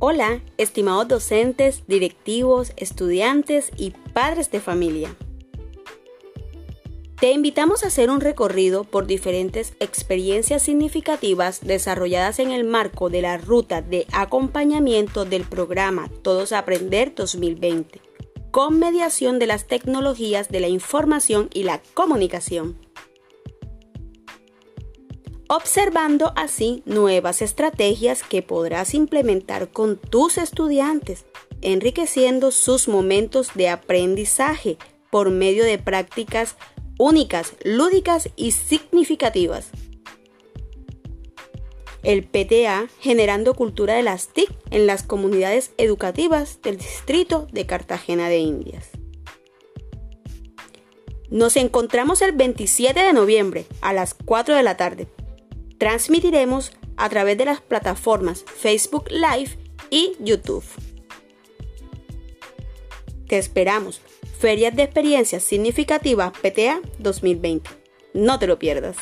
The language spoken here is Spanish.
Hola, estimados docentes, directivos, estudiantes y padres de familia. Te invitamos a hacer un recorrido por diferentes experiencias significativas desarrolladas en el marco de la ruta de acompañamiento del programa Todos Aprender 2020, con mediación de las tecnologías de la información y la comunicación observando así nuevas estrategias que podrás implementar con tus estudiantes, enriqueciendo sus momentos de aprendizaje por medio de prácticas únicas, lúdicas y significativas. El PTA generando cultura de las TIC en las comunidades educativas del distrito de Cartagena de Indias. Nos encontramos el 27 de noviembre a las 4 de la tarde transmitiremos a través de las plataformas Facebook Live y YouTube. Te esperamos. Ferias de Experiencias Significativas PTA 2020. No te lo pierdas.